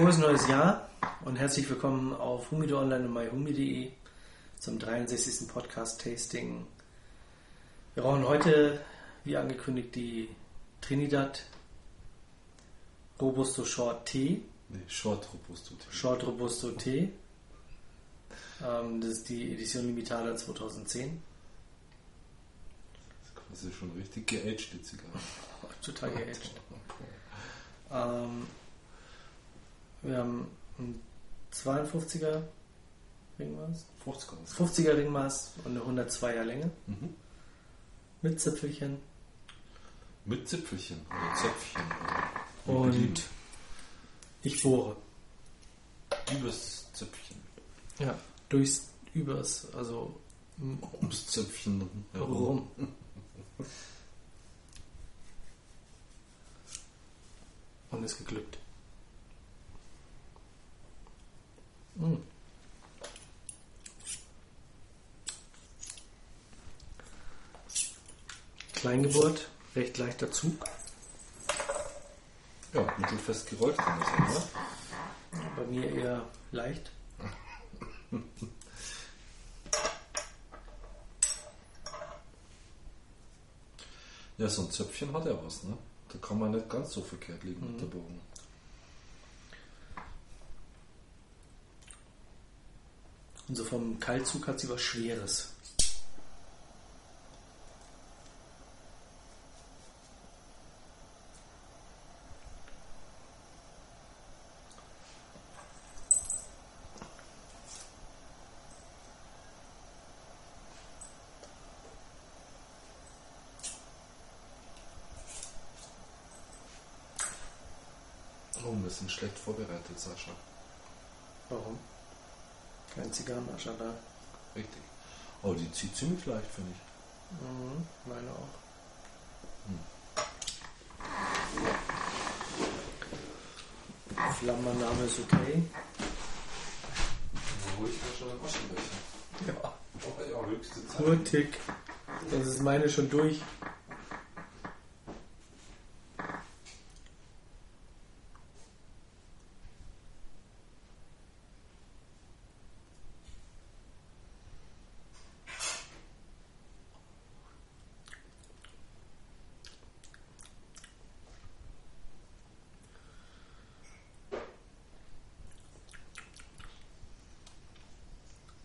Frohes neues Jahr und herzlich willkommen auf Humido Online und myhumi.de zum 63. Podcast Tasting. Wir brauchen heute, wie angekündigt, die Trinidad Robusto Short Tea. Nee, Short Robusto Tea. Short Robusto Tea. Ähm, das ist die Edition Limitada 2010. Das ist schon richtig geaged, die Zigarre. Total geaged. ähm, wir haben ein 52er Ringmaß, 50er. 50er Ringmaß und eine 102er Länge Mhm. mit Zipfelchen. Mit Zipfelchen oder Zöpfchen. Und Belieben. ich bohre. Übers Zöpfchen. Ja. Durchs, übers, also Ums Zöpfchen rum. Und ist geglückt. Mm. Kleingeburt, recht leichter Zug. Ja, mittelfest gerollt kann das sein, oder? Bei mir eher leicht. Ja, so ein Zöpfchen hat ja was, ne? Da kann man nicht ganz so verkehrt liegen Mhm. mit der Bogen. Und so vom Kaltzug hat sie was Schweres. Oh, wir sind schlecht vorbereitet, Sascha. Warum? Kein Zigarrenascher da. Richtig. Oh, die zieht ziemlich leicht, finde ich. Mhm, meine auch. Flammername ist okay. Ich da schon einen Aschenbecher. Ja. Oh, ja, höchste Zeit. Hurtig. Sonst ist meine schon durch.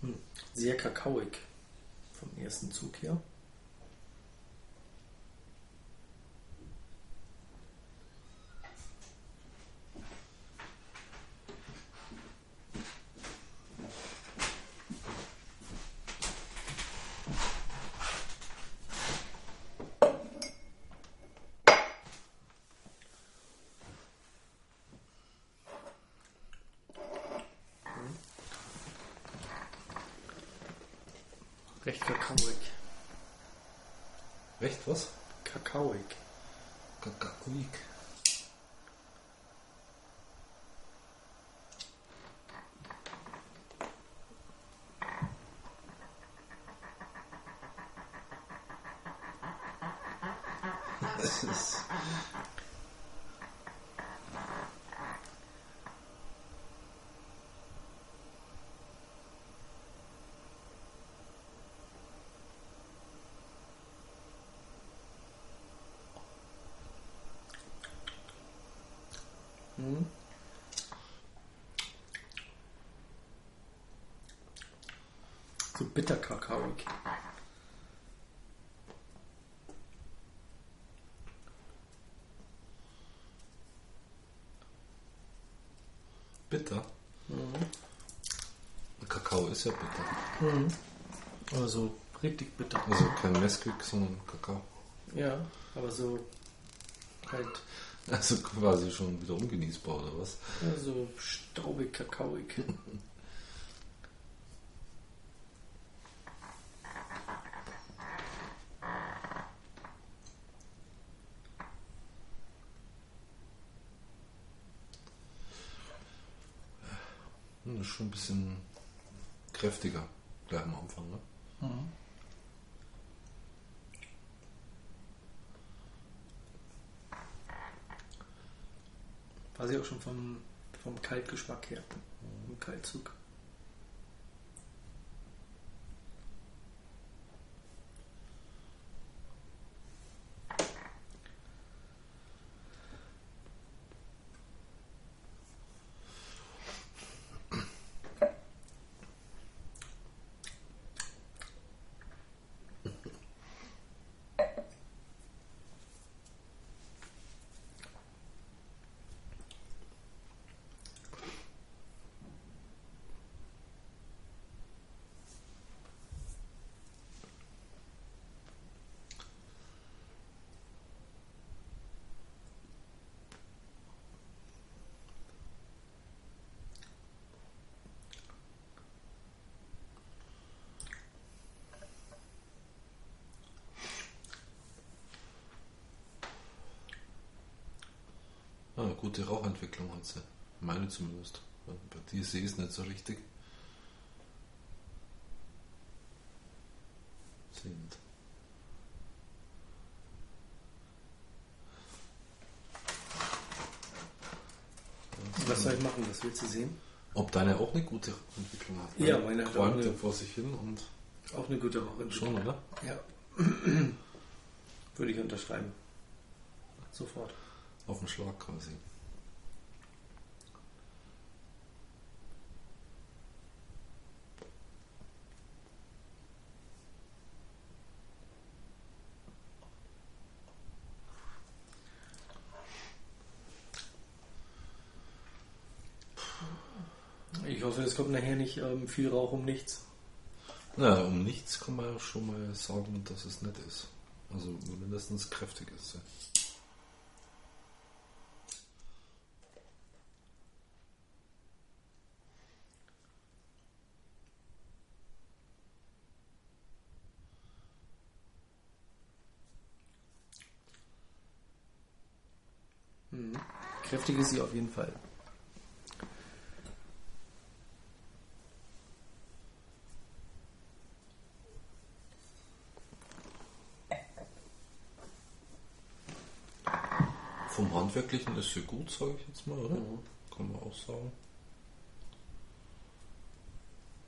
Hm, Kakaoig vom ersten Zug hier. Recht kakaoig. Recht was? Kakaoig. Kakaoik. Das ist. So bitter kakaoig. Bitter. Kakao ist ja bitter. Mhm. Aber so richtig bitter. Also kein Nesquik, sondern Kakao. Ja, aber so halt Also quasi schon wieder ungenießbar, oder was? ja, so staubig kakaoig. Hm, Das ist schon ein bisschen kräftiger gleich am Anfang, ne? Mhm. War sie auch schon vom, Vom Kaltgeschmack her. Im Kaltzug. Ah, gute Rauchentwicklung hat sie. Meine zumindest. Bei dir sehe ich es nicht so richtig. Sind. Was soll ich machen? Was willst du sehen? Ob deine auch eine gute Entwicklung hat? Ja, meine hat auch eine- vor sich hin und Auch eine gute Woche. schon, oder? Ja. Würde ich unterschreiben. Sofort. Auf den Schlag quasi. Ich hoffe, es kommt nachher nicht ähm, viel Rauch um nichts. Na, um nichts kann man ja schon mal sagen, dass es nicht ist. Also mindestens kräftig ist sie. Mhm. Kräftig ist sie auf jeden Fall. Handwerklichen ist sie gut, sage ich jetzt mal, oder? Mhm. Kann man auch sagen.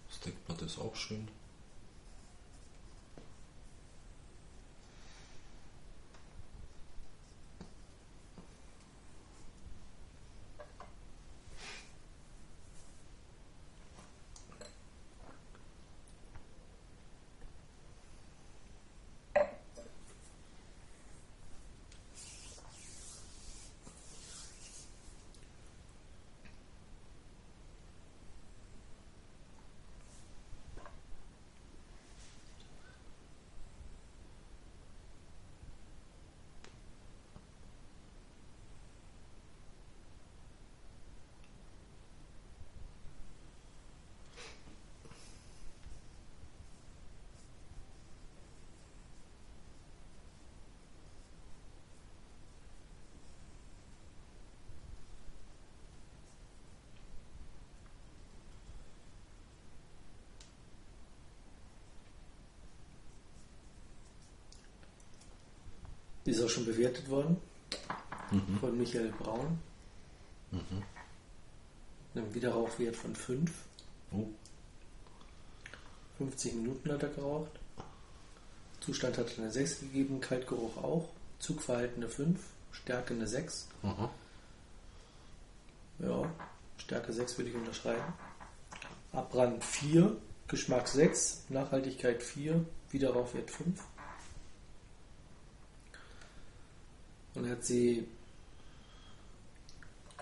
Das denkt man das auch schön. Die ist auch schon bewertet worden von Michael Braun. Einem Widerrauchwert von 5. Oh, 50 Minuten hat er geraucht. Zustand hat eine 6 gegeben, Kaltgeruch auch. Zugverhalten eine 5, Stärke eine 6. aha. Ja, Stärke 6 würde ich unterschreiben. Abbrand 4, Geschmack 6, Nachhaltigkeit 4, Widerrauchwert 5. Und er hat sie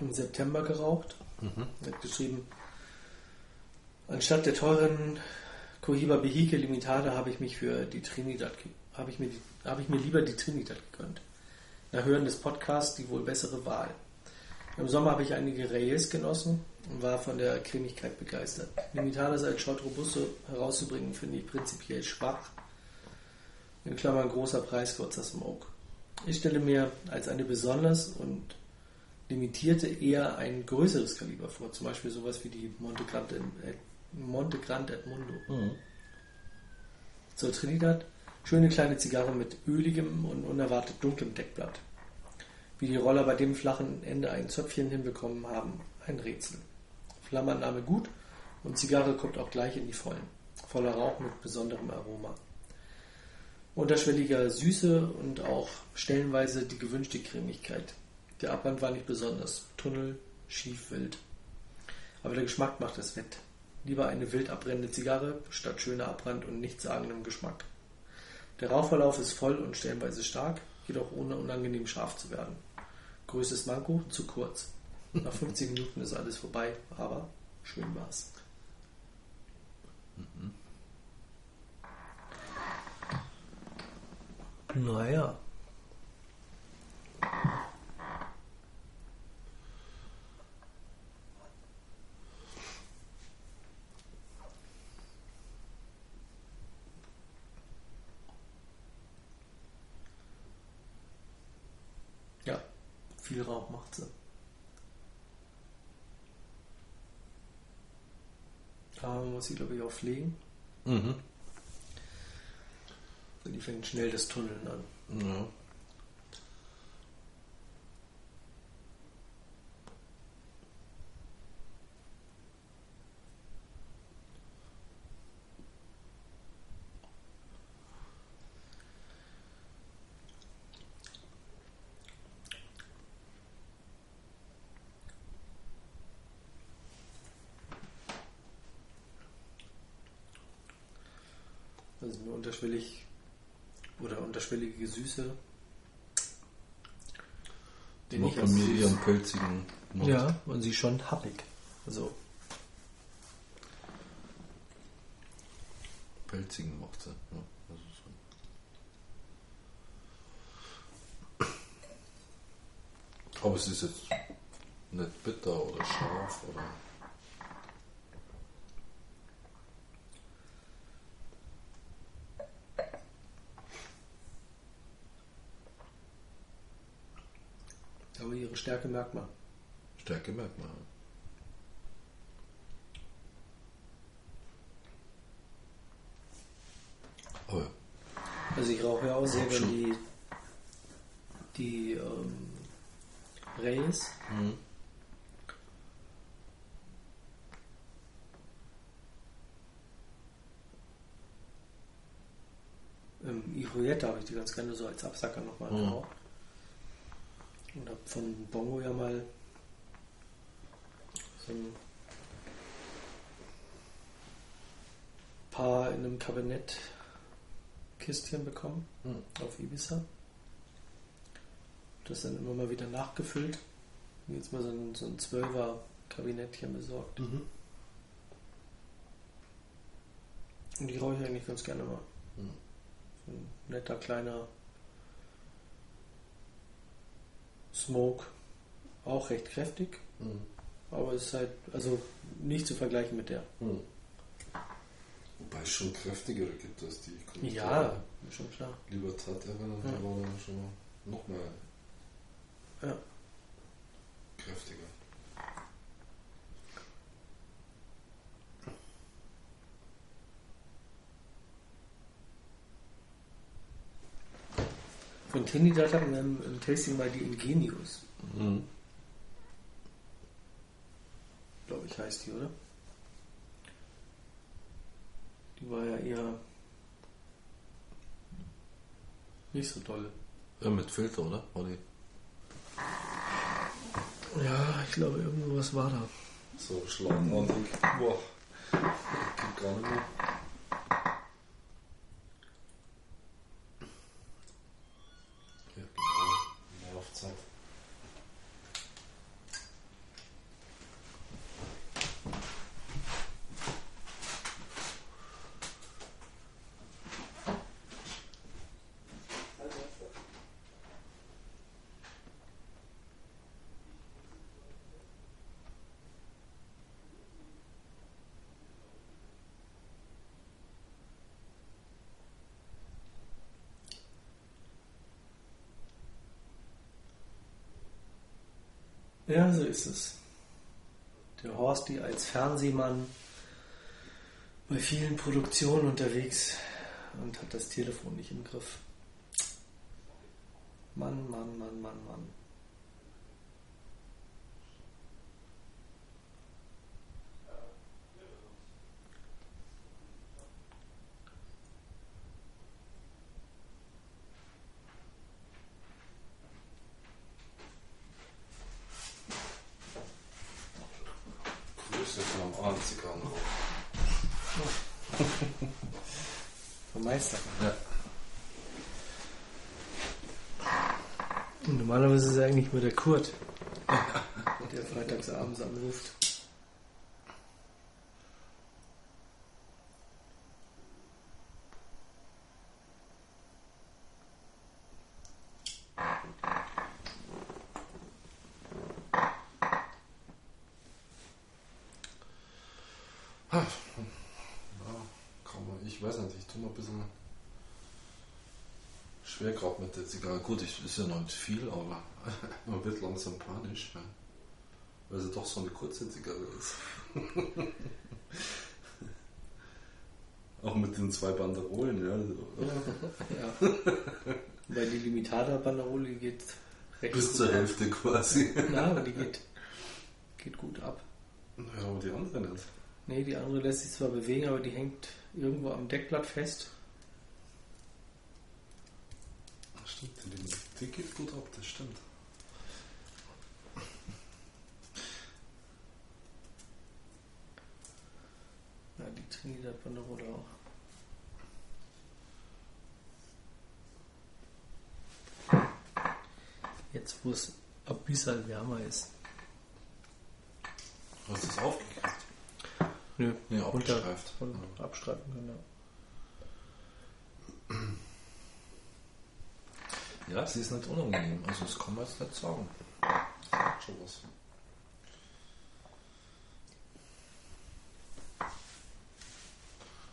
im September geraucht. Er hat geschrieben, anstatt der teuren Cohiba Behike Limitada habe ich mich für die Trinidad, habe ich mir, habe ich mir lieber die Trinidad gegönnt. Nach Hören des Podcasts die wohl bessere Wahl. Im Sommer habe ich einige Reyes genossen und war von der Cremigkeit begeistert. Limitadas als Shot Robusto herauszubringen, finde ich prinzipiell schwach. In Klammern großer Preis, kurzer Smoke. Ich stelle mir als eine besonders und limitierte eher ein größeres Kaliber vor, zum Beispiel sowas wie die Monte Grande, äh, Monte Grande Edmundo. Zur Trinidad, schöne kleine Zigarre mit öligem und unerwartet dunklem Deckblatt. Wie die Roller bei dem flachen Ende ein Zöpfchen hinbekommen haben, ein Rätsel. Flammernahme gut und Zigarre kommt auch gleich in die Vollen. Voller Rauch mit besonderem Aroma. Unterschwelliger Süße und auch stellenweise die gewünschte Cremigkeit. Der Abwand war nicht besonders. Tunnel, schief, wild. Aber der Geschmack macht es wett. Lieber eine wild abbrennende Zigarre statt schöner Abbrand und nichtssagendem Geschmack. Der Rauchverlauf ist voll und stellenweise stark, jedoch ohne unangenehm scharf zu werden. Größtes Manko, zu kurz. Nach 50 Minuten ist alles vorbei, aber schön war's. Mhm. Naja. Ja, viel Rauch macht sie. Da muss sie, glaube ich, auch pflegen. Mhm. Die fängt schnell das Tunneln an. Ja. Also unterschwellig unterschwellige Süße. Den Macht bei mir ihren pelzigen Mund. Ja, und sie schon happig. Also. Pelzigen macht sie. Ja, so. Aber es ist jetzt nicht bitter oder scharf oder. Stärke merkt man. Stärke merkt man. Oh ja. Also ich rauche ja auch sehr gerne die, die ähm, Rays. Mhm. Im Irueta habe ich die ganz gerne so als Absacker nochmal mhm. geraucht. Und habe von Bongo ja mal so ein paar in einem Kabinettkistchen bekommen mhm. auf Ibiza. Das dann immer mal wieder nachgefüllt. Jetzt mal so ein, so ein 12er Kabinettchen besorgt. Mhm. Und die rauche ich eigentlich ganz gerne mal. Mhm. So ein netter kleiner Smoke auch recht kräftig, mhm. aber es ist halt also nicht zu vergleichen mit der. Mhm. Wobei es schon kräftigere gibt als die. Ja, schon klar. Lieber Tat erinnern, ja. aber schon noch mal ja. kräftiger. Von Trinidad hatten wir im, im Tasting mal die Ingenius. Mhm. Glaube ich, heißt die, oder? Die war ja eher nicht so toll. Ja, mit Filter, oder? Die? Ja, ich glaube, irgendwas war da. So schlagartig. Boah. Geht gar nicht mehr. So ist es. Der Horsti als Fernsehmann bei vielen Produktionen unterwegs und hat das Telefon nicht im Griff. Mann, Mann, Mann, Mann, Mann. fahren Zigarren Vom Meister. Ja. Und normalerweise ist es eigentlich nur der Kurt, der freitags abends anruft. Ja, kann man, ich weiß nicht, ich tue mal ein bisschen schwer gerade mit der Zigarre. Gut, ich ist ja noch nicht viel, aber man wird langsam panisch, ja. weil sie doch so eine kurze Zigarre ist. Auch mit den zwei Banderolen, ja. Ja. Weil die Limitada-Banderole geht recht Bis zur ab. Hälfte quasi. Ja, aber die geht, geht gut ab. Ja, aber die andere nicht. Nee, die andere lässt sich zwar bewegen, aber die hängt irgendwo am Deckblatt fest. Das stimmt, die, die geht gut ab, das stimmt. Ja, die Trinidad-Banderole auch. Jetzt, wo es ein bisschen wärmer ist. Hast du das aufgekriegt? Nö, Nee, runter abgestreift. und Ja. abstreifen können. Ja. Ja, sie ist nicht unangenehm. Also das kann man jetzt nicht sagen. Das hat schon was.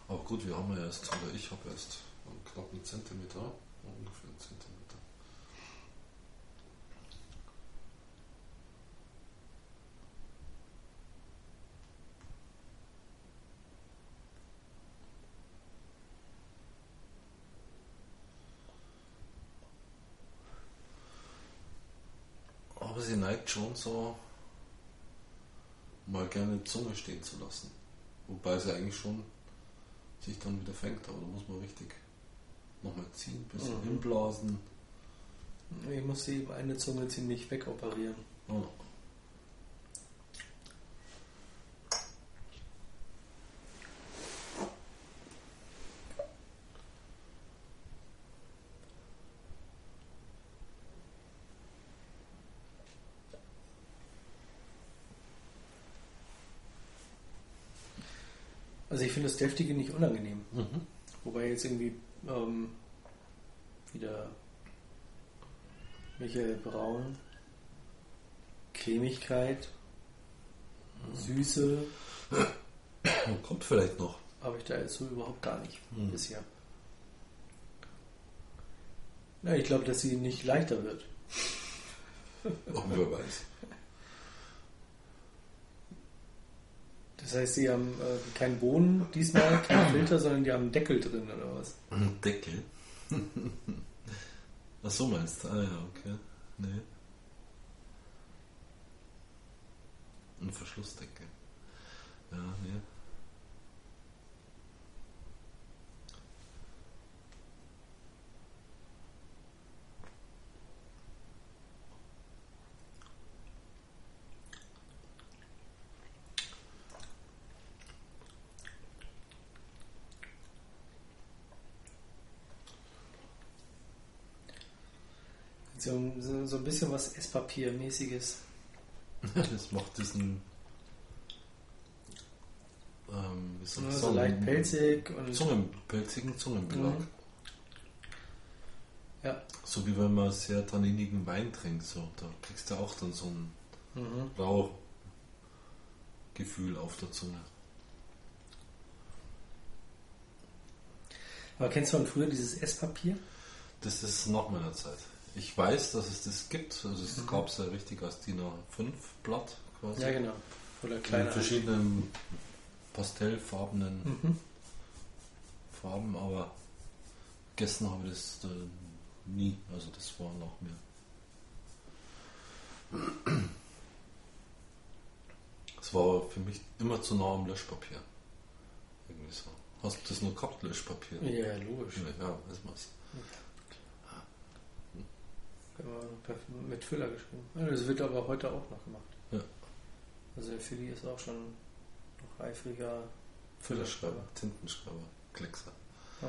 Aber gut, wir haben ja erst, oder ich habe erst knapp einen Zentimeter, ungefähr einen Zentimeter. Aber sie neigt schon so, mal gerne die Zunge stehen zu lassen. Wobei sie eigentlich schon sich dann wieder fängt, aber da muss man richtig nochmal ziehen, ein bisschen Mhm. hinblasen. Ich muss sie eben eine Zunge ziemlich wegoperieren. Oh. Deftige nicht unangenehm. Mhm. Wobei jetzt irgendwie ähm, wieder Michael Braun, Cremigkeit, Süße Kommt vielleicht noch. habe ich da jetzt so überhaupt gar nicht Hm. bisher. Ja, ich glaube, dass sie nicht leichter wird. Auch wer weiß. Das heißt, sie haben äh, keinen Boden diesmal, keinen Filter, sondern die haben einen Deckel drin oder was? Ein Deckel. Ach so meinst du? Ah ja, okay. Nee. Ein Verschlussdeckel. Ja, nee. So, so, so ein bisschen was Esspapiermäßiges. Das macht diesen. Ähm, wie soll ich Ja, sagen? so leicht pelzig und Zungen, pelzigen Zungenbelag. Mhm. ja. So wie wenn man sehr tanninigen Wein trinkt, so, da kriegst du auch dann so ein Mhm. Rauchgefühl auf der Zunge. Aber kennst du von früher dieses Esspapier? Das ist nach meiner Zeit. Ich weiß, dass es das gibt. Also es Mhm. gab es ja richtig als DIN A5 Blatt quasi. Ja, genau. In kleiner. verschiedenen pastellfarbenen Mhm. Farben, aber gegessen habe ich das äh, nie. Also das war nach mir. Es war für mich immer zu nah am Löschpapier. Irgendwie so. Hast du das nur gehabt, Löschpapier? Ja, logisch. Ja, weiß man's. Immer per- Mit Füller geschrieben. Das wird aber heute auch noch gemacht. Ja. Also der Philly ist auch schon noch eifriger Füllerschreiber, Tintenschreiber, Kleckser. Ja.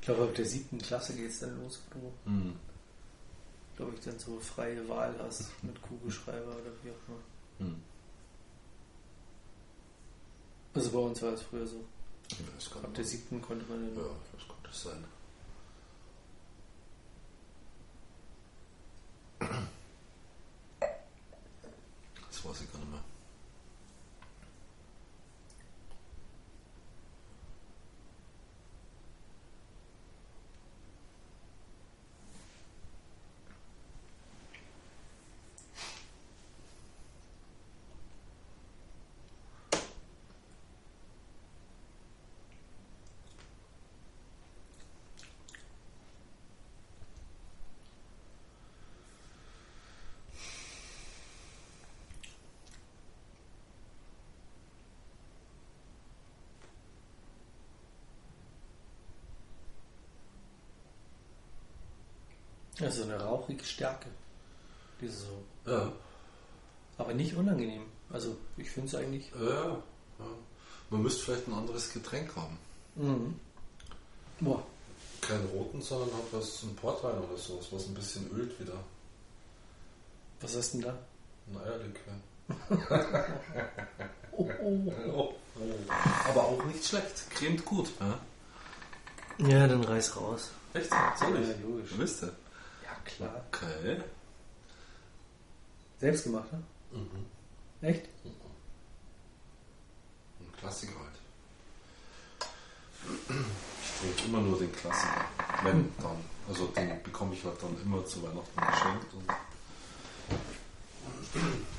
Ich glaube, ab der siebten Klasse geht es dann los, wo du, Hm. glaube ich, dann so freie Wahl hast mit Kugelschreiber oder wie auch immer. Hm. Also bei uns war es früher so. Ich weiß gar Ab nicht. der siebten konnte man dann Ja, was könnte das sein? Das weiß ich gar nicht mehr. Also eine rauchige Stärke. Diese so. Ja, Aber nicht unangenehm. Also ich finde es eigentlich. ja, ja. Man müsste vielleicht ein anderes Getränk haben. Mhm. Boah. Keinen roten, sondern halt was, ein Portwein oder sowas, was ein bisschen ölt wieder. Was hast du denn da? Ein Eierlikör. Oh, oh. Oh. Aber auch nicht schlecht. Cremt gut. Ja? Ja, dann reiß raus. Echt? Soll ich? Ja, logisch. Wisst ihr? Klar. Okay. Selbst gemacht, ne? Mhm. Echt? Ein Klassiker halt. Ich trinke immer nur den Klassiker. Wenn dann. Also den bekomme ich halt dann immer zu Weihnachten geschenkt. Und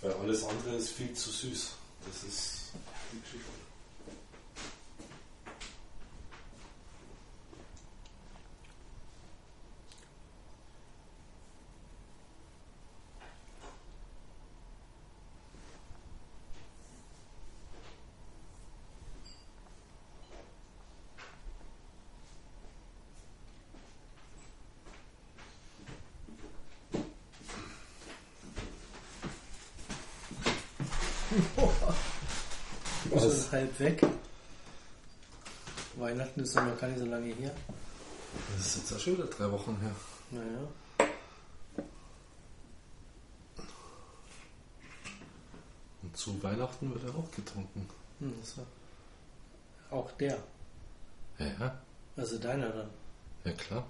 Weil alles andere ist viel zu süß. Das ist die Geschichte. Du bist schon halb weg. Weihnachten ist doch noch gar nicht so lange her. Das ist jetzt auch schon wieder drei Wochen her. Naja. Und zu Weihnachten wird er auch getrunken. Hm, auch der. Ja, ja. Also deiner dann. Ja, klar.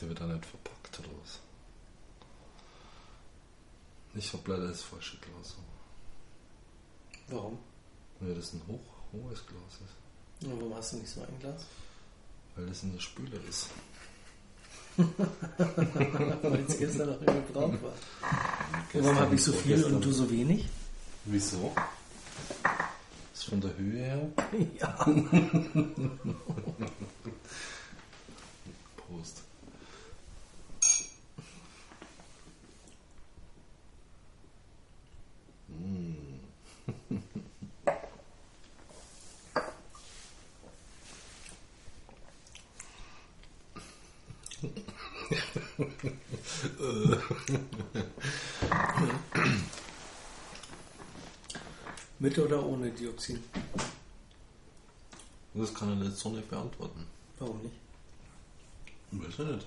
Der wird da nicht verpackt oder was? Ich hab leider das falsche Glas. Warum? Weil das ein hoch, hohes Glas ist. Und warum hast du nicht so ein Glas? Weil das in der Spüle ist. Weil es gestern noch im Gebrauch war. Warum habe ich so viel und du so wenig? Wieso? Ist von der Höhe her? Ja. Prost. Mit oder ohne Dioxin? Das kann er jetzt so nicht beantworten. Warum nicht? Weiß ich nicht.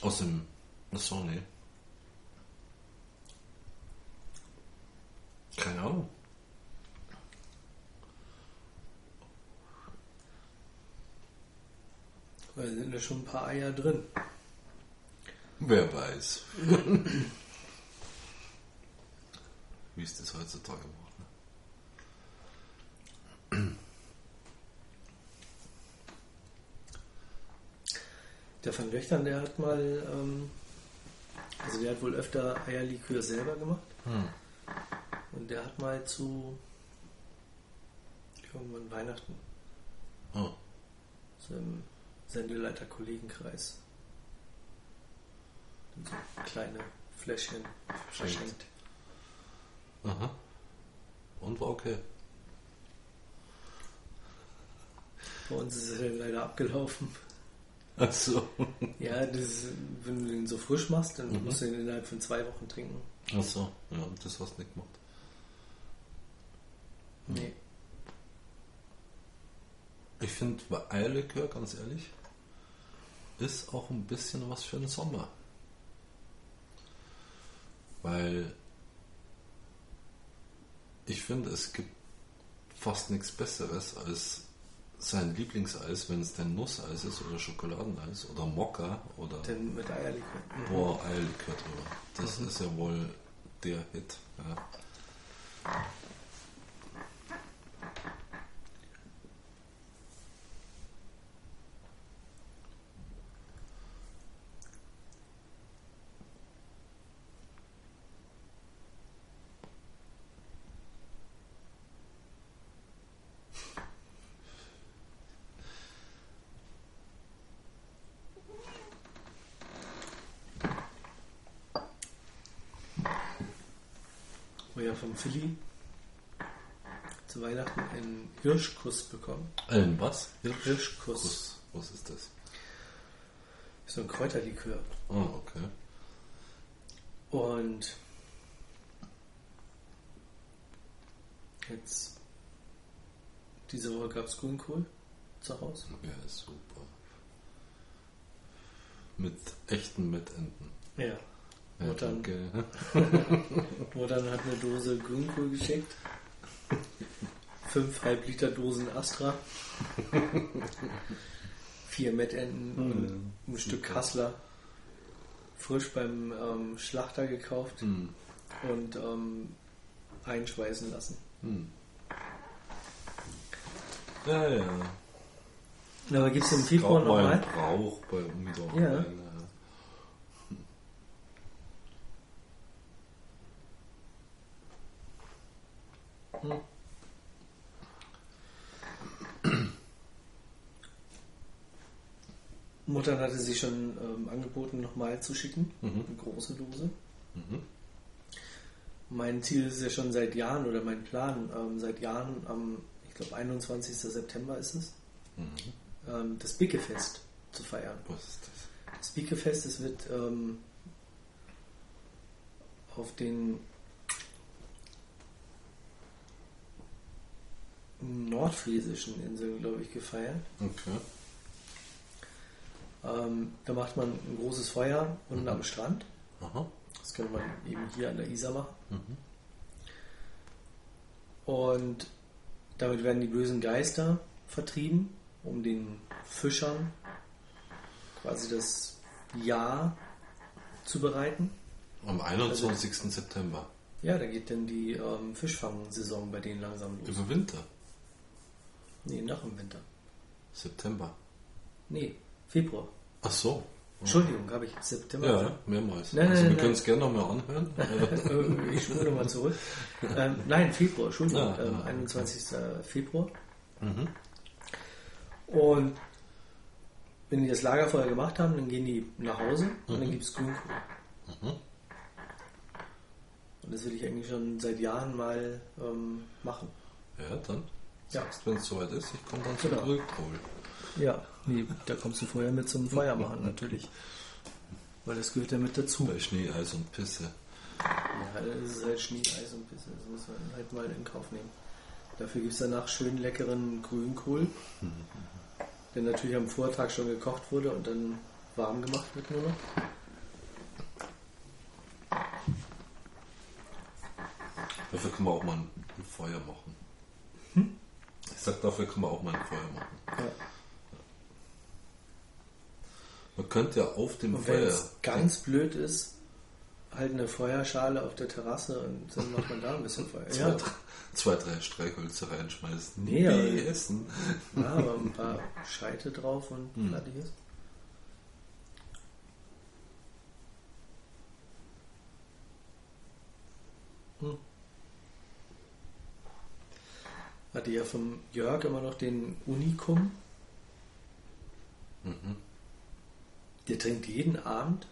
Aus dem. Achso, nee. Keine Ahnung. Weil da sind ja schon ein paar Eier drin. Wer weiß. Wie ist das heutzutage macht. Ne? Der von Löchtern, der hat mal, ähm, also der hat wohl öfter Eierlikör selber gemacht. Hm. Und der hat mal zu irgendwann Weihnachten Oh. so im Sendeleiter-Kollegenkreis so kleine Fläschchen verschenkt. Aha. Und war okay. Bei uns ist ja leider abgelaufen. Ach so. Ja, das wenn du den so frisch machst, dann Mhm. musst du den innerhalb von zwei Wochen trinken. Ach so, ja, das hast du nicht gemacht. Nee. Ich finde Eierlikör, ganz ehrlich, ist auch ein bisschen was für den Sommer. Weil ich finde, es gibt fast nichts Besseres als sein Lieblingseis, wenn es denn Nusseis ist oder Schokoladeneis oder Mokka oder Denn mit Eierlikör. Mhm. boah, Eierlikör drüber. Das ist ja wohl der Hit. Ja. Wo ja vom Philly zu Weihnachten einen Hirschkuss bekommen. Ein was? Hirschkuss. Kuss. Was ist das? Ist so ein Kräuterlikör. Oh, okay. Und jetzt diese Woche gab es Grünkohl zu Hause. Ja, super. Mit echten Mettenten. Ja. Ja, Und dann- danke. Mutter hat eine Dose Grünkohl geschickt. Fünf halb Liter Dosen Astra. Vier Mettenten und ein Stück Kassler. Frisch beim ähm, Schlachter gekauft Hm. und ähm, einschweißen lassen. Hm. Ja, ja. Aber gibt es im Februar nochmal? Brauch bei Umidor. Ja. Hm. Mutter hatte sich schon ähm, angeboten, nochmal zu schicken. Mhm. Eine große Dose. Mhm. Mein Ziel ist ja schon seit Jahren oder mein Plan ähm, seit Jahren am, ich glaube, 21. September ist es, Mhm. ähm, das Bickefest zu feiern. Was ist das? Das Biekefest, es wird ähm, auf den nordfriesischen Inseln, glaube ich, gefeiert. Okay. Ähm, da macht man ein großes Feuer unten am Strand. Aha. Das könnte man eben hier an der Isar machen. Mhm. Und damit werden die bösen Geister vertrieben, um den Fischern quasi das Jahr zu bereiten. Am 21. September. Ja, da geht dann die ähm, Fischfangsaison bei denen langsam los. Über Winter. Nee, nach dem Winter. September. Nee, Februar. Ach so. Entschuldigung, habe ich September Ja, mehrmals. Nein, also nein, wir können es gerne nochmal anhören. Ich spule nochmal zurück. Ähm, nein, Februar, Entschuldigung, Ja, ähm, ja. 21. Februar. mhm. Und wenn die das Lagerfeuer gemacht haben, dann gehen die nach Hause und dann Mhm. gibt es Grünkohl. Mhm. Und das will ich eigentlich schon seit Jahren mal ähm, machen. Ja, dann. Ja. Sagst, wenn es soweit ist, ich komme dann zum Genau. Grünkohl. Ja, nee, da kommst du vorher mit zum Feuer machen, natürlich. Weil das gehört ja mit dazu. Bei Schnee, Eis und Pisse. Ja, das ist halt Schnee, Eis und Pisse. Das muss man halt mal in Kauf nehmen. Dafür gibt es danach schön leckeren Grünkohl, der natürlich am Vortag schon gekocht wurde und dann warm gemacht wird nur noch. Dafür kann man auch mal ein Feuer machen. Ich sag, dafür kann man auch mal ein Feuer machen. Ja. Man könnte ja auf dem Und wenn Feuer. es ganz blöd ist, halt eine Feuerschale auf der Terrasse und dann macht man da ein bisschen Feuer. zwei, Ja, drei, zwei, drei Streichhölzer reinschmeißen. Nee, aber- essen. ja aber ein paar Scheite drauf und Hm. fertig ist. Hm. Hatte ja vom Jörg immer noch den Unikum. Mhm. Der trinkt jeden Abend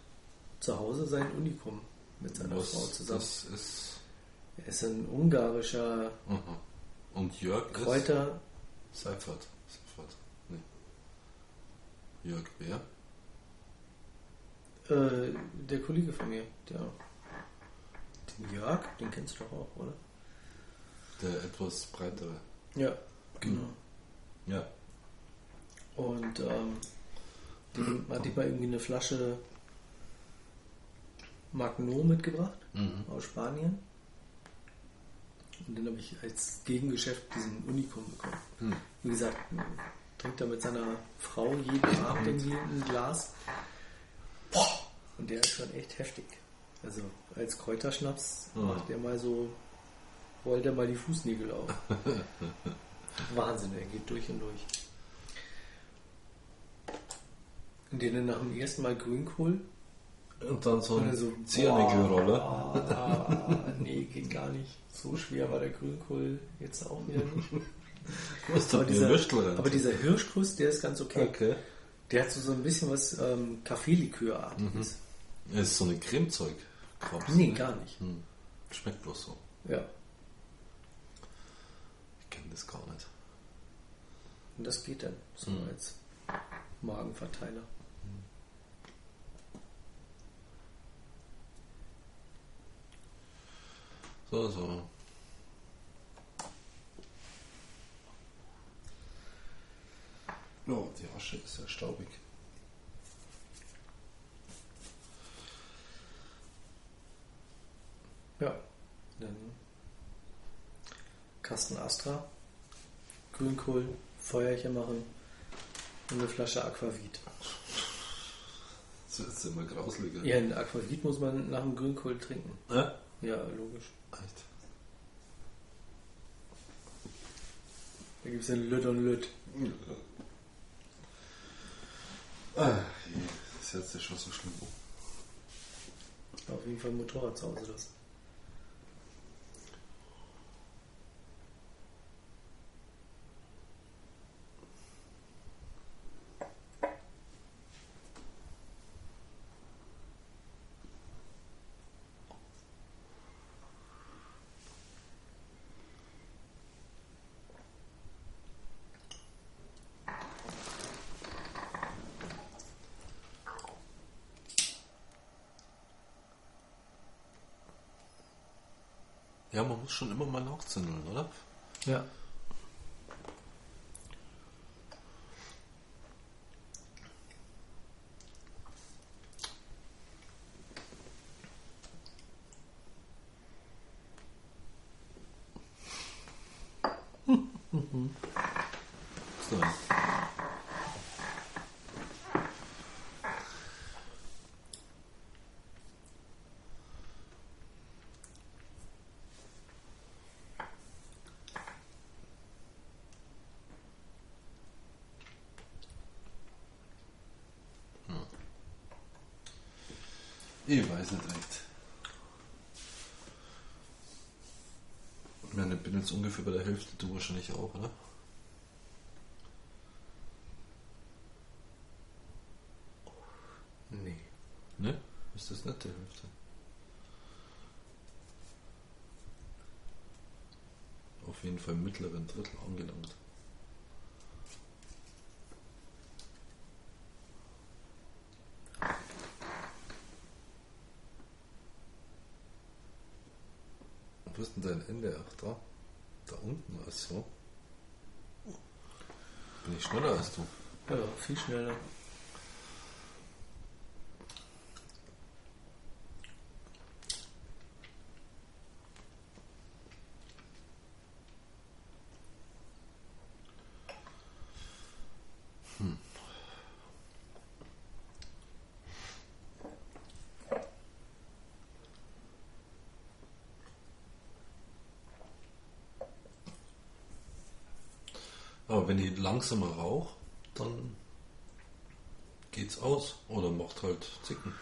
zu Hause sein Unikum mit seiner Was, Frau zusammen. das ist. Er ist ein ungarischer Aha. Und Jörg Kräuter. ist. Seifert. Seifert. Nee. Jörg wer? Äh, der Kollege von mir, der. Den Jörg, den kennst du doch auch, oder? Der etwas breitere. Ja, genau. Ja. Und ähm, dem hatte ich mal irgendwie eine Flasche Magno mitgebracht Mhm. aus Spanien. Und dann habe ich als Gegengeschäft diesen Unicum bekommen. Hm. Wie gesagt, trinkt er mit seiner Frau jeden Abend irgendwie ein Glas. Boah! Und der ist schon echt heftig. Also als Kräuterschnaps Ja. macht er mal so, rollt er mal die Fußnägel auf. Wahnsinn, er geht durch und durch. Und den dann nach dem ersten Mal Grünkohl. Und dann so eine so, Ziernickelrolle. boah, nee, geht gar nicht. So schwer war der Grünkohl jetzt auch wieder nicht. Was Aber dieser, aber dieser Hirschkuss, der ist ganz okay. Okay. Der hat so, so ein bisschen was ähm, Kaffeelikörartiges. Das ist so eine Cremezeug. Nee, gar nicht. Hm. Schmeckt bloß so. Ja. Ich kenne das gar nicht. Und das geht dann so Mhm. als Magenverteiler. So, so. Oh, die Asche ist ja staubig. Ja. Dann Kasten Astra, Grünkohl, Feuerchen machen und eine Flasche Aquavit. Das ist immer grausliger. Ja, ein Aquavit muss man nach dem Grünkohl trinken. Ja? Ja, logisch. Echt? Da gibt es ja Lütt und Lütt. Ah, das ist jetzt schon so schlimm. Auf jeden Fall ein Motorrad zu Hause das. Schon immer mal nachzündeln, oder? Ja. So. Hm. Ich weiß nicht recht. Ich meine, ich bin jetzt ungefähr bei der Hälfte, du wahrscheinlich auch, oder? Nee. Ne? Ist das nicht die Hälfte? Auf jeden Fall im mittleren Drittel angelangt. Wo ist denn dein Ende? Ach, da. Da unten, ach so. Bin ich schneller als du? Ja, viel schneller. Langsamer rauche, dann geht's aus. Oder macht halt Zicken.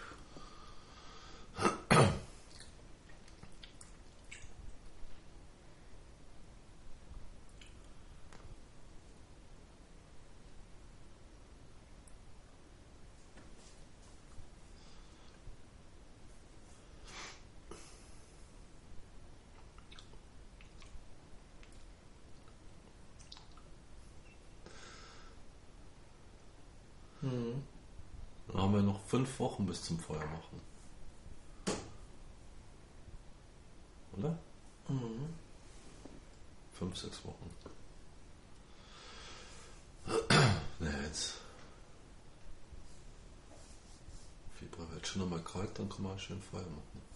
Mhm. Fünf Wochen bis zum Feuer machen. Oder? Mhm. Fünf, sechs Wochen. Na, jetzt. Februar wird schon nochmal kalt, dann kann man schön Feuer machen.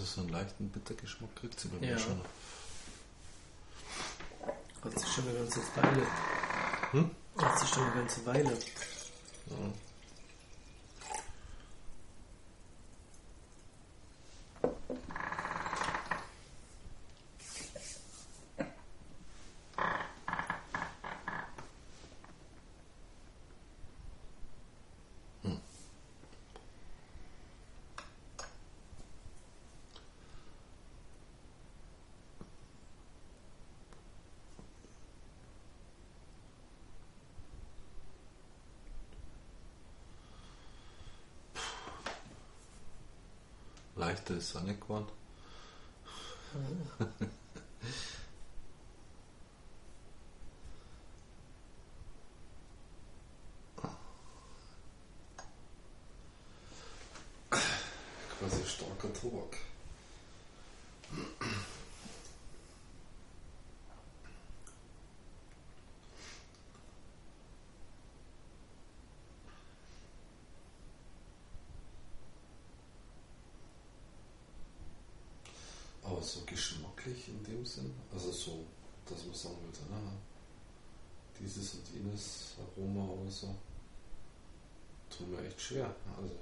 Also so einen leichten Bittergeschmack kriegt sie bei mir Ja. schon. Hat sich schon eine ganze Weile. Hm? Hat sich schon eine ganze Weile. Ja. Leichter ist es auch nicht geworden. Quasi starker Tobak. Aber so geschmacklich in dem Sinn, also so, dass man sagen würde, na, dieses und jenes Aroma oder so, tut mir echt schwer. Also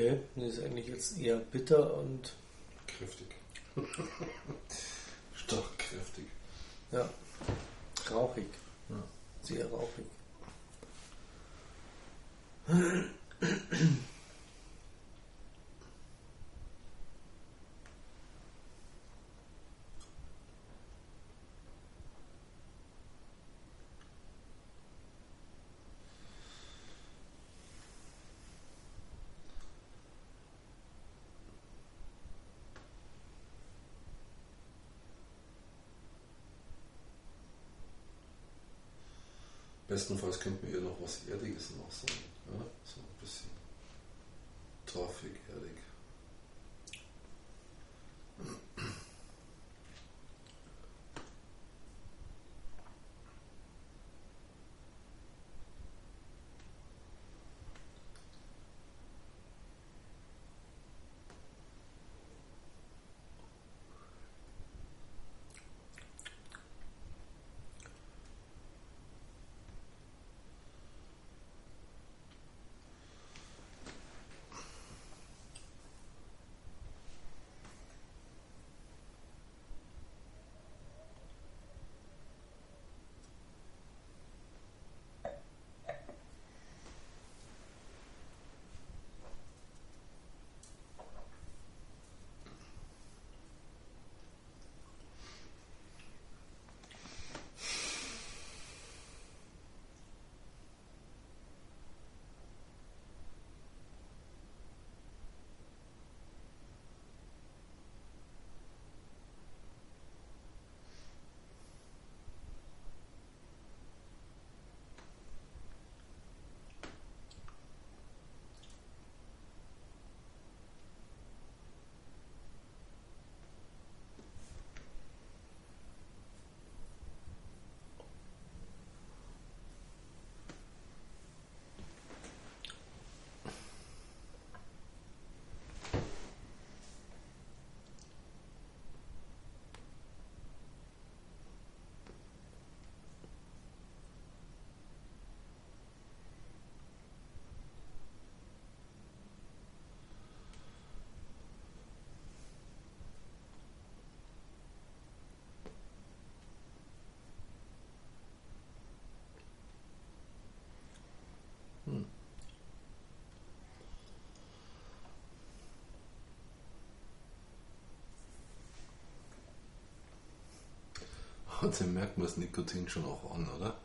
Nee, nee, ist eigentlich jetzt eher bitter und kräftig. Stark kräftig. ja, rauchig. Ja. Sehr rauchig. Bestenfalls könnten wir ihr noch was Erdiges noch sagen. Ja? So ein bisschen torfig, erdig. Trotzdem merkt man das Nikotin schon auch an, oder?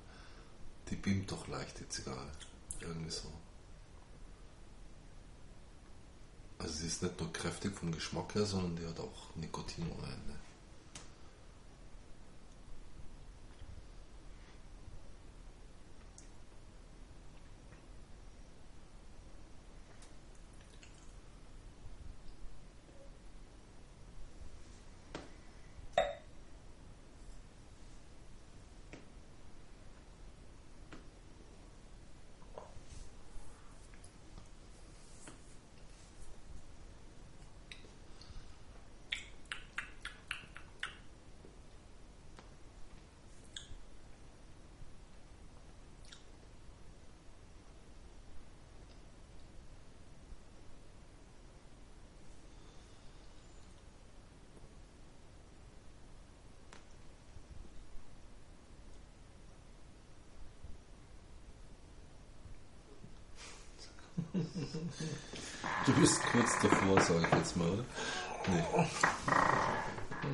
Die beamt doch leicht, die Zigarre. Irgendwie so. Also sie ist nicht nur kräftig vom Geschmack her, sondern die hat auch Nikotin ohne Ende. Du bist kurz davor, sage ich jetzt mal, oder? Nee.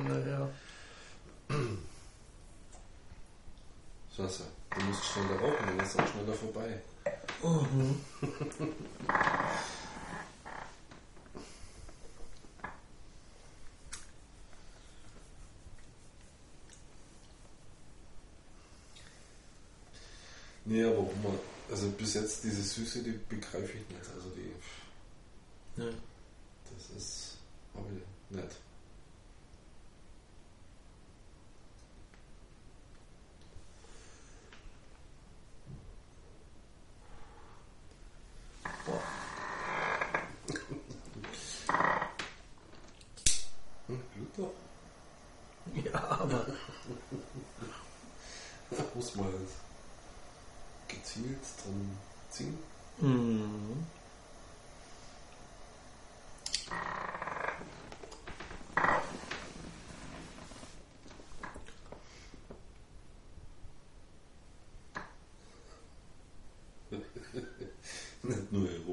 Naja. Scheiße, du musst schneller rauchen, dann ist auch schneller vorbei. Nee, aber wo man, also bis jetzt diese Süße, die begreife ich nicht. Also die, Ja. das ist, aber nicht. Boah. Hm, gut doch. Ja, aber Muss man halt gezielt dran ziehen. Mhm.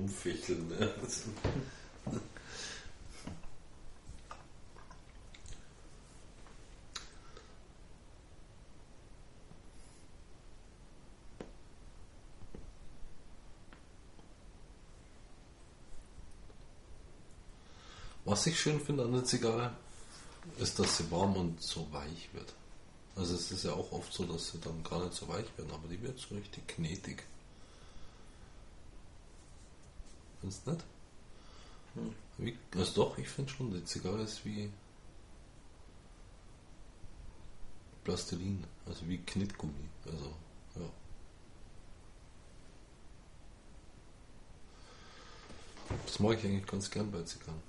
Herumfächeln. Ne? Also, Was ich schön finde an der Zigarre, ist, dass sie warm und so weich wird. Also es ist ja auch oft so, dass sie dann gar nicht so weich werden, aber die wird so richtig knetig. Du nicht? Hm. Also doch, ich finde schon, die Zigarre ist wie Plastilin, also wie Knitgummi. Also, ja. Das mag ich eigentlich ganz gern bei Zigarren.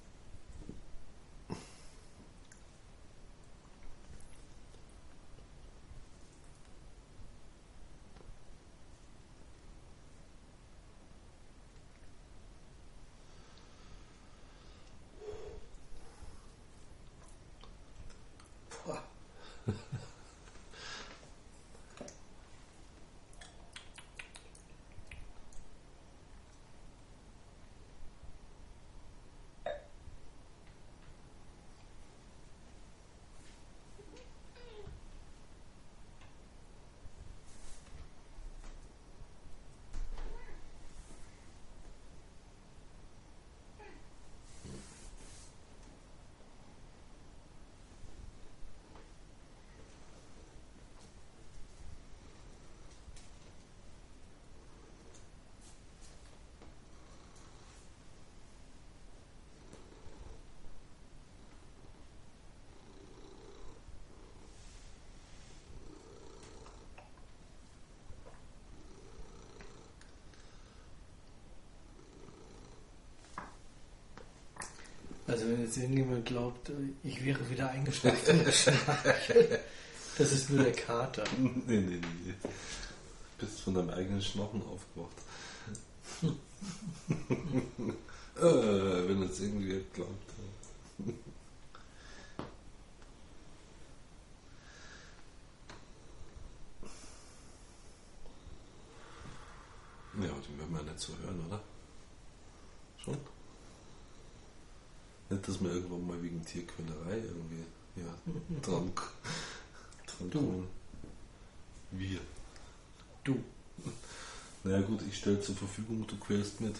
Also wenn jetzt irgendjemand glaubt, ich wäre wieder eingeschlafen in der Schnarche, das ist nur der Kater. nee, nee, nee. nee. Bist von deinem eigenen Schnochen aufgewacht. äh, wenn jetzt irgendwie glaubt. Ja, die werden wir nicht so hören, oder? Schon? Nicht, dass wir irgendwann mal wegen Tierquälerei irgendwie ja, dran, drankommen. Wir. Du. Naja gut, ich stelle zur Verfügung, du quälst mit.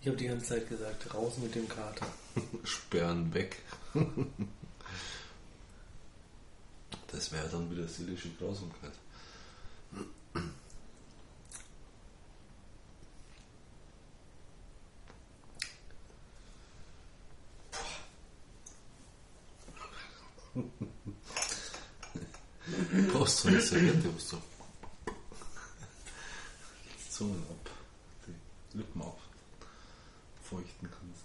Ich habe die ganze Zeit gesagt, raus mit dem Kater. Sperren weg. Das wäre dann wieder seelische Grausamkeit. Brauchst du eine Serviette, was du Zungen ab, die Lippen ab, feuchten kannst.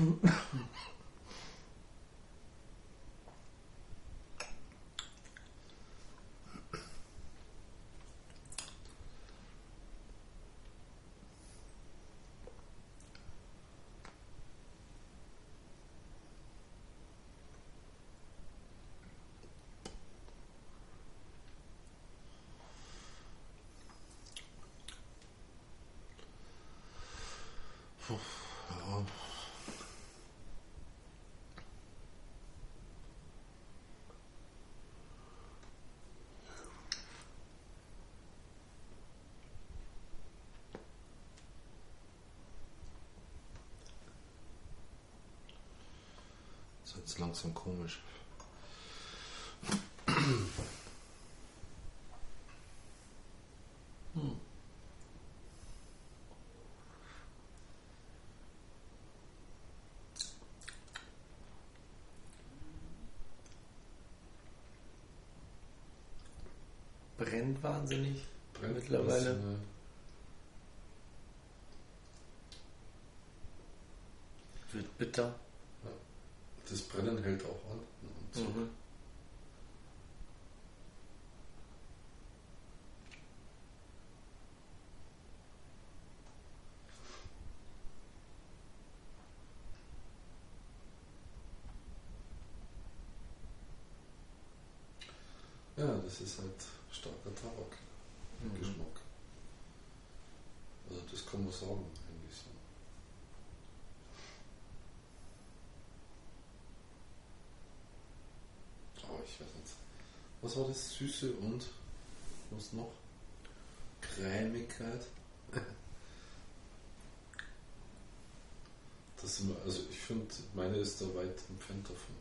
Ja. Das ist jetzt langsam komisch. Brennt wahnsinnig. Brennt Mittlerweile. bisschen. Wird bitter. Das Brennen hält auch an. Und zurück. Mhm. Was war das? Süße und was noch? Cremigkeit. Das also ich finde, meine ist da weit entfernt davon.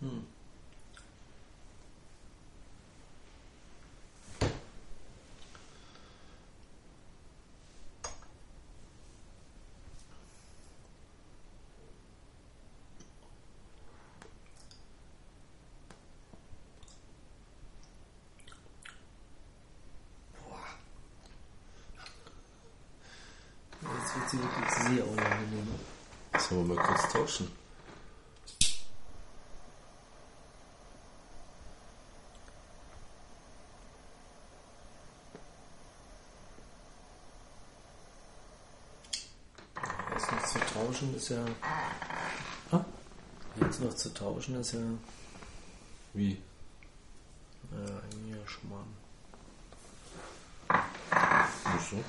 Hm. Wird sie wirklich sehr unangenehm. Sollen wir mal kurz tauschen? Jetzt noch zu tauschen ist ja. Ah, jetzt noch zu tauschen ist ja. Wie? Äh, eigentlich ja Schmarrn. Wieso?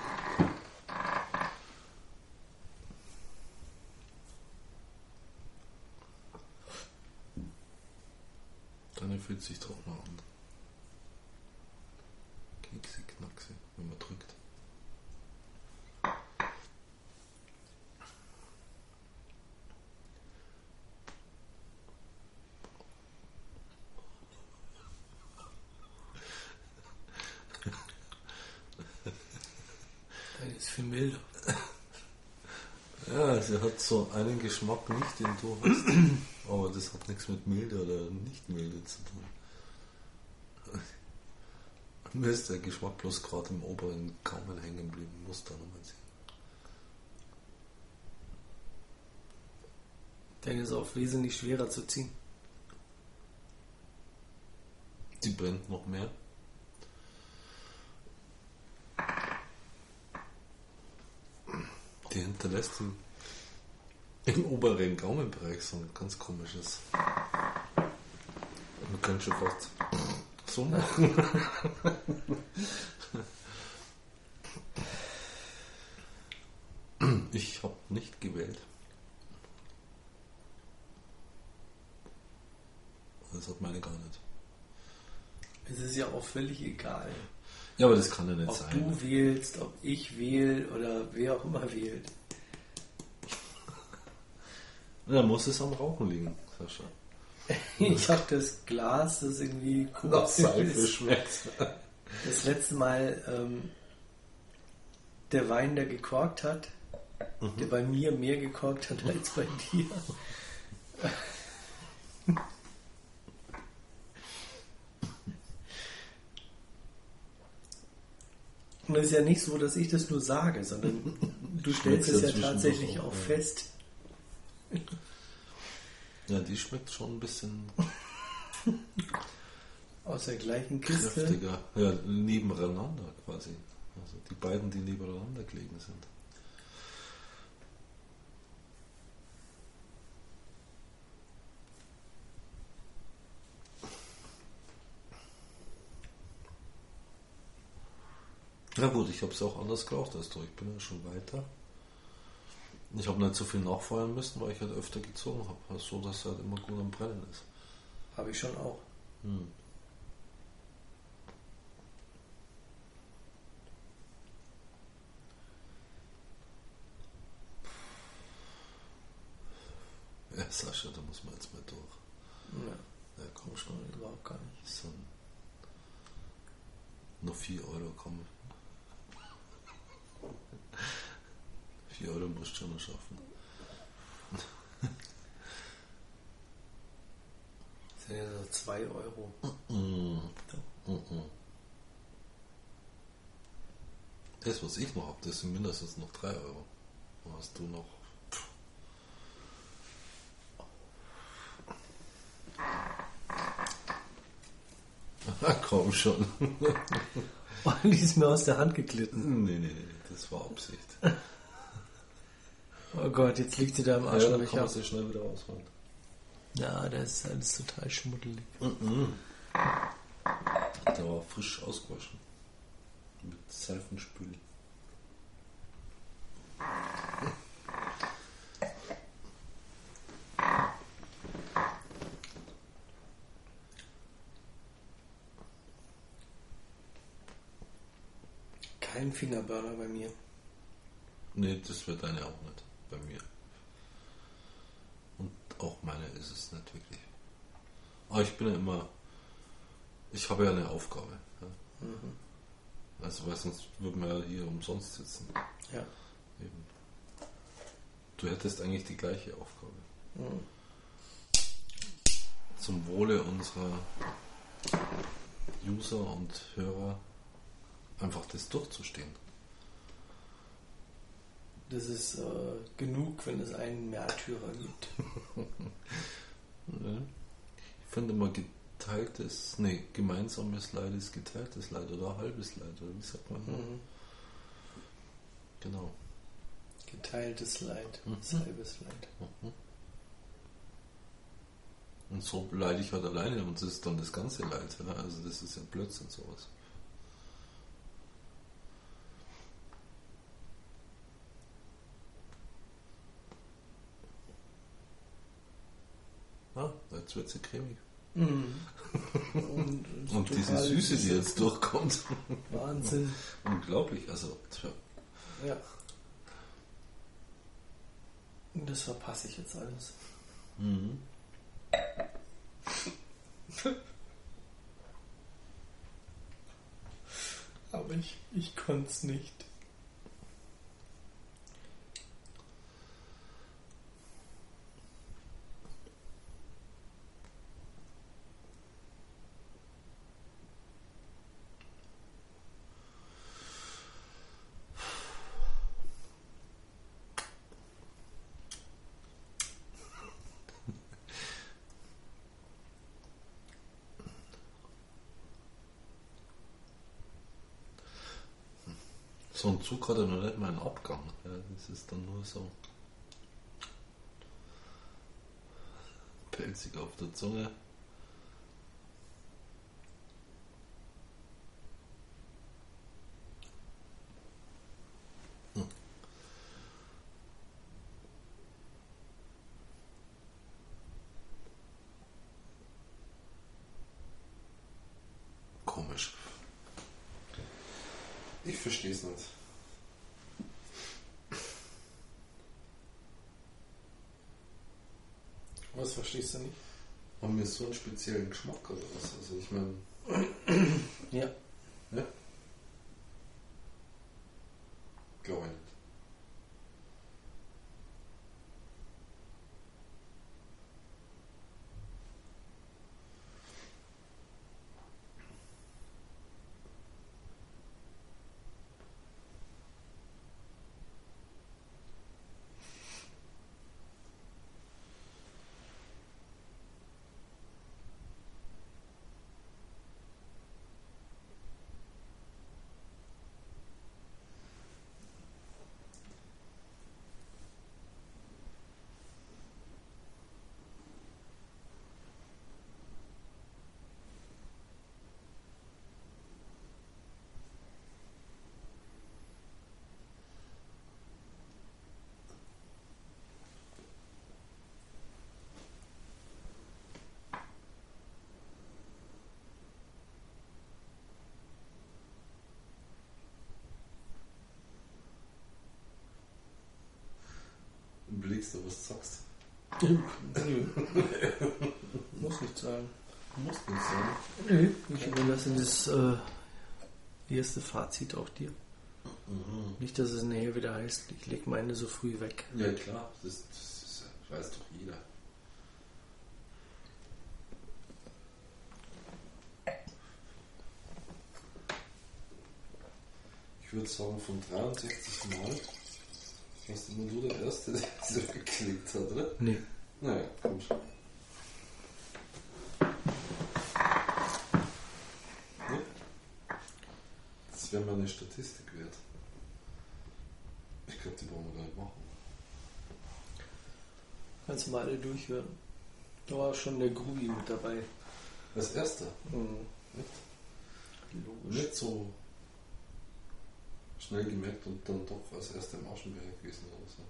Sich trockener an. Knickse, knackse, wenn man drückt. Der ist viel milder. Ja, sie hat so einen Geschmack nicht, den du hast. Aber das hat nichts mit milde oder nicht milde zu tun. Mir ist der Geschmack bloß gerade im oberen Gaumen hängen geblieben. Muss da nochmal sehen. Der ist auch wesentlich schwerer zu ziehen. Die brennt noch mehr. Die hinterlässt im, im oberen Gaumenbereich so ein ganz komisches. Man könnte schon fast so machen. Ich habe nicht gewählt. Das hat meine gar nicht. Es ist ja auch völlig egal, Ja, aber das kann ja nicht ob sein. du wählst, ob ich wähle oder wer auch immer wählt. Da muss es am Rauchen liegen, Sascha. Ich habe das Glas, das irgendwie Nach Seife schmeckt. Das letzte Mal ähm, der Wein, der gekorkt hat, der bei mir mehr gekorkt hat als bei dir. Und es ist ja nicht so, dass ich das nur sage, sondern du stellst es ja tatsächlich auch auch, fest. Ja, die schmeckt schon ein bisschen Aus der gleichen Kiste. kräftiger. Ja, nebeneinander quasi. Also die beiden, die nebeneinander gelegen sind. Ja gut, ich habe es auch anders geraucht als du. Ich bin ja schon weiter. Ich habe nicht so viel nachfeuern müssen, weil ich halt öfter gezogen habe. Also so, dass es halt immer gut am Brennen ist. Habe ich schon auch. Hm. Ja, Sascha, da muss man jetzt mal durch. Ja, Ja, komm schon. überhaupt gar nicht. Sind nur 4 Euro, komm. 4 Euro musst du schon noch schaffen. Das sind ja so 2 Euro. Mm. Das, was ich noch habe, das sind mindestens noch 3 Euro. Hast du noch. Ah, komm schon. Oh, die ist mir aus der Hand geglitten. Nee, nee, nee, das war Absicht. Oh Gott, jetzt liegt sie da im Ja, Arsch. dann ich kann man sie schnell wieder rausholen. ja, das ist alles total schmuddelig. Der war frisch ausgewaschen. Mit Seifenspül. Kein Fingerburner bei mir. Nee, das wird eine auch nicht bei mir. Und auch meine ist es nicht wirklich. Aber ich bin ja immer. Ich habe ja eine Aufgabe. Ja. Also, weil sonst würden wir ja hier umsonst sitzen. Ja. Eben. Du hättest eigentlich die gleiche Aufgabe. Mhm. Zum Wohle unserer User und Hörer einfach das durchzustehen. Das ist äh, genug, wenn es einen Märtyrer gibt. Ja. Ich finde immer geteiltes, nee, gemeinsames Leid ist geteiltes Leid oder halbes Leid, oder wie sagt man? Mhm. Genau. Geteiltes Leid, Mhm. halbes Leid. Mhm. Und so leide ich halt alleine und das ist dann das ganze Leid. Ja? Also das ist ja Blödsinn sowas. Jetzt wird sie cremig. Mhm. Und, Und diese Süße, die jetzt durchkommt. Wahnsinn. Unglaublich. Also, tja. Ja. Und das verpasse ich jetzt alles. Mhm. Aber ich, ich konnte es nicht. So ein Zug hat ja noch Abgang. Ja, das ist dann nur so pelzig auf der Zunge. Hm. Komisch. Ich verstehe es nicht. Was verstehst du nicht? Haben wir so einen speziellen Geschmack oder was? Also ich meine, Ja. ja? Glaube ich nicht. Überlegst du, was? Nö. Muss nicht sagen. Muss nicht sein. Nö. Ich überlasse das äh, erste Fazit auch dir. Mhm. Nicht, dass es nachher wieder heißt, ich lege meine so früh weg. Ja klar, das, das, ist- weiß doch jeder. Ich würde sagen, von 63 Mal warst immer du der Erste, der sie weggeklickt hat, oder? Nee. Naja, gut. Ne? Das wäre mal eine Statistik wert. Ich glaube, die wollen wir gar nicht machen. Kannst du mal alle durchhören. Da war schon der Grubi mit dabei. Als erster. Mhm. Nicht, Logisch. nicht so schnell gemerkt und dann doch als erster im Aschenberg gewesen oder so.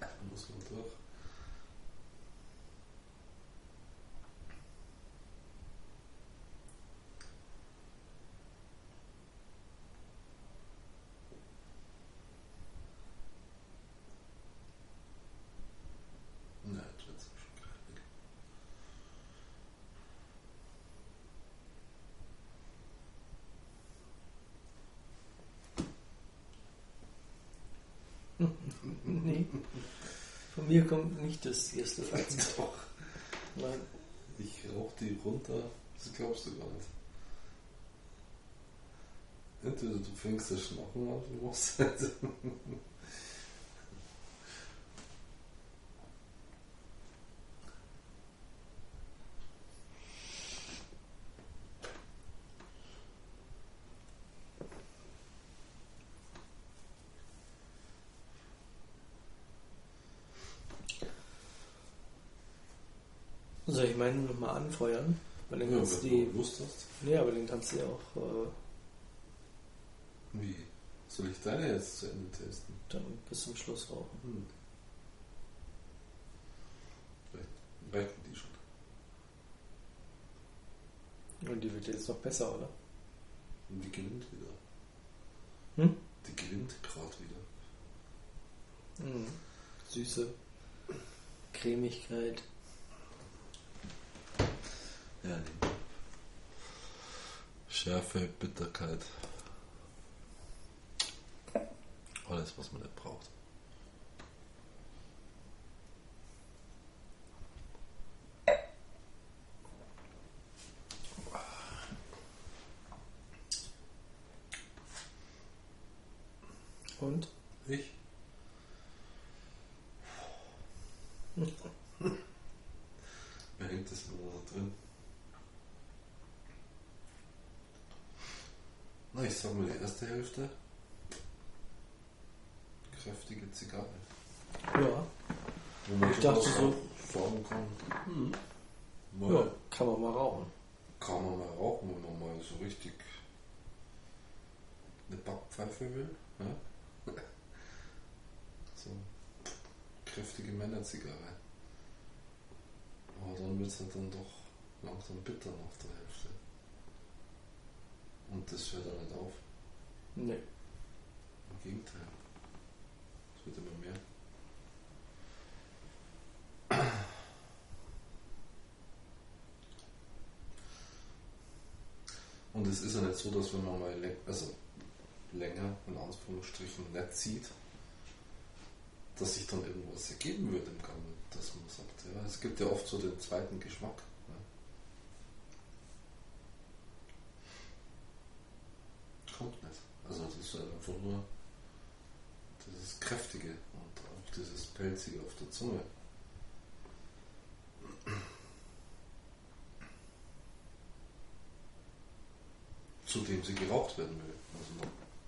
Ja, muss man durch. Nein, trotzdem schon geil. Nee. Von mir kommt nicht das erste Fazit. Doch. Nein. Ich rauch die runter, das glaubst du gar nicht. Entweder du fängst das Schnappen an, du machst halt. meinen nochmal anfeuern? Weil dann Ja, kannst die. du Lust hast. Nee, aber den kannst du ja auch äh, Wie? Soll ich deine jetzt zu Ende testen? dann bis zum Schluss rauchen. Hm. Vielleicht reichen die schon. Und die wird jetzt noch besser, oder? Und die gewinnt wieder. Hm? Die gewinnt gerade wieder. Mhm. Süße Cremigkeit. Ja, nee. Schärfe, Bitterkeit. Alles, was man nicht braucht. Und? Ich? Wer hängt das immer da drin? Na, ich sag mal die erste Hälfte. Kräftige Zigarre. Ja. Wo man Ich dachte durchaus so- sagen kann, hm, mal ja, kann man mal rauchen. kann man mal rauchen, wenn man mal so richtig eine Backpfeife will. Ja? So kräftige Männerzigarre. Aber dann wird es halt dann doch langsam bitter nach der Hälfte. Und das hört auch nicht auf. Nee. Im Gegenteil. Es wird immer mehr. Und es ist ja nicht so, dass wenn man mal läng also länger in Anführungsstrichen nicht sieht, dass sich dann irgendwas ergeben würde im Gang, dass man sagt, ja, es gibt ja oft so den zweiten Geschmack. Nicht. Also das ist einfach nur dieses Kräftige und auch dieses Pelzige auf der Zunge. Zu dem sie geraucht werden will. Also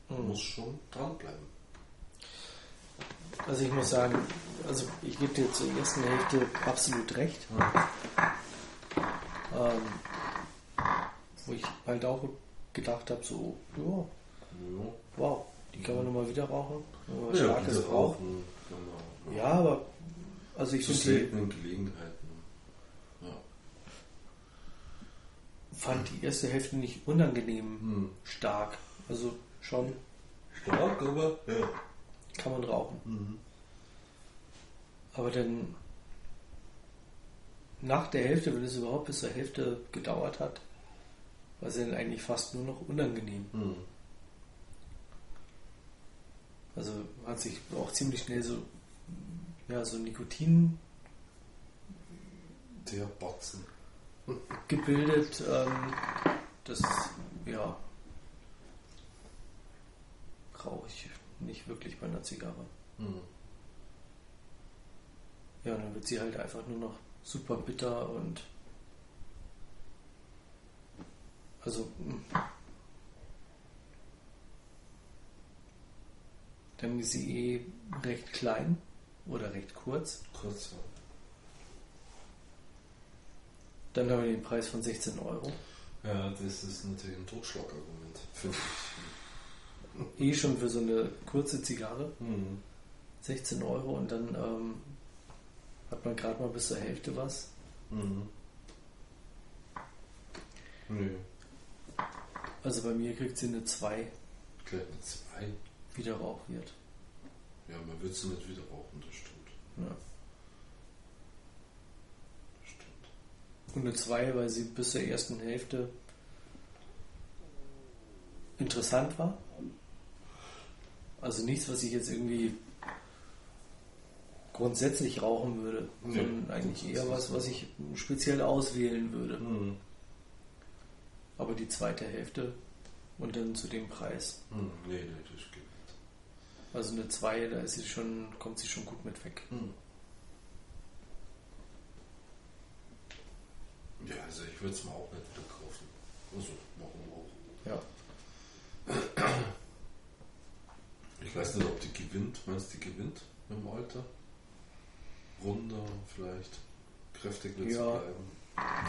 man Mhm. muss schon dranbleiben. Also ich muss sagen, also ich gebe dir zur ersten Hälfte absolut recht. Ähm, wo ich halt auch gedacht habe, so, ja, wow, die kann man nochmal wieder rauchen. Ja, Starkes. Rauchen, genau. Ja, aber also ich Zu finde die, seltenen Gelegenheiten. Ja. fand die erste Hälfte nicht unangenehm Hm. stark. Also schon Stark, aber ja. kann man rauchen. Mhm. Aber dann nach der Hälfte, wenn es überhaupt bis zur Hälfte gedauert hat, war es dann eigentlich fast nur noch unangenehm. Mhm. Also hat sich auch ziemlich schnell so, ja, so Nikotin Der Batzen. gebildet. Ähm, das, ja, rauche ich nicht wirklich bei einer Zigarre. Mhm. Ja, dann wird sie halt einfach nur noch super bitter und also mh. dann ist sie eh recht klein oder recht kurz. Kurz. Dann haben wir den Preis von 16 Euro. Ja, das ist natürlich ein Totschlagargument. Finde ich. Eh schon für so eine kurze Zigarre. Mhm. 16 Euro und dann ähm, hat man gerade mal bis zur Hälfte was. Mhm. Nö. Also bei mir kriegt sie eine 2, Gleich eine 2. wieder Rauchwert. Ja, man wird sie nicht wieder rauchen, das stimmt. Ja. Das stimmt. Und eine 2, weil sie bis zur ersten Hälfte interessant war. Also nichts, was ich jetzt irgendwie grundsätzlich rauchen würde, Nee, sondern eigentlich das eher was, was ich speziell auswählen würde. Mhm. Aber die zweite Hälfte und dann zu dem Preis. Mhm. Nee, nee, das geht nicht. Also eine 2, da ist sie schon, kommt sie schon gut mit weg. Mhm. Ja, also ich würde es mir auch nicht wieder kaufen. Also, warum auch? Ja. Ich weiß nicht, ob die gewinnt. Meinst du, die gewinnt im Alter? Runder vielleicht? Kräftig wird Ja. bleiben.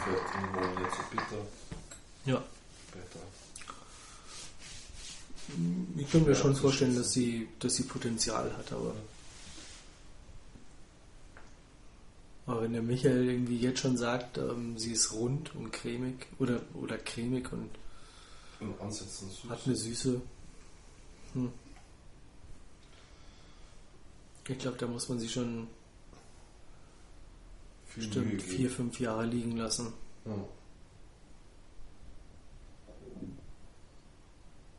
Vielleicht irgendwo nicht so bitter. Ja. Ich kann mir Ja, schon das vorstellen, dass sie, dass sie Potenzial hat, aber. Aber wenn der Michael irgendwie jetzt schon sagt, ähm, sie ist rund und cremig oder, oder cremig und In Ansätzen süß. hat eine Süße. Hm. Ich glaube, da muss man sie schon viel Mühe bestimmt geben. vier, fünf Jahre liegen lassen. Ja.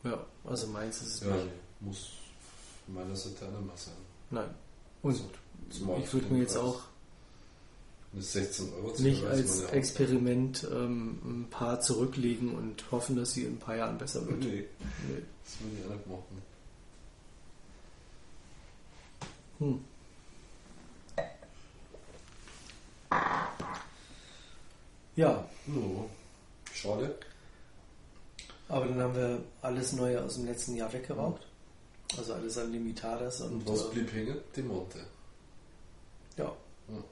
Ja, also meins ist es ja, nicht. muss von meiner nicht mehr sein. Nein. Und Zumal ich würde mir jetzt Preis. auch Eine 16 Euro nicht als Experiment ähm, ein paar zurücklegen und hoffen, dass sie in ein paar Jahren besser wird. Nee, Nee. das würde ich auch nicht machen. Hm. Ja, No. Schade. Aber dann haben wir alles Neue aus dem letzten Jahr weggeraucht. Also alles an Limitadas und, Und was äh, blieb hängen? Die Monte. ja. Ja.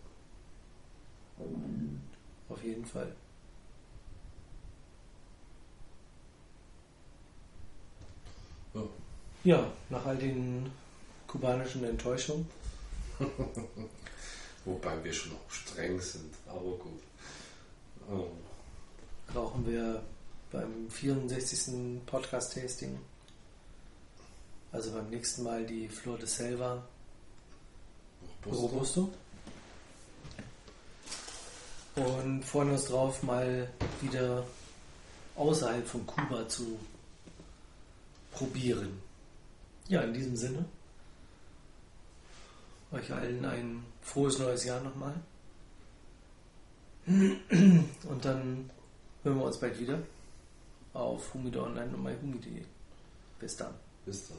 Auf jeden Fall. Ja. Ja, nach all den kubanischen Enttäuschungen. Wobei wir schon auch streng sind, aber gut. Oh. rauchen wir beim 64. Podcast-Tasting. Also beim nächsten Mal die Flor de Selva. Robusto. Und freuen uns drauf, mal wieder außerhalb von Kuba zu probieren. Ja, in diesem Sinne. Euch allen ein frohes neues Jahr nochmal. Und dann hören wir uns bald wieder auf Humido Online und myhumi.de. Bis dann. Bis dann.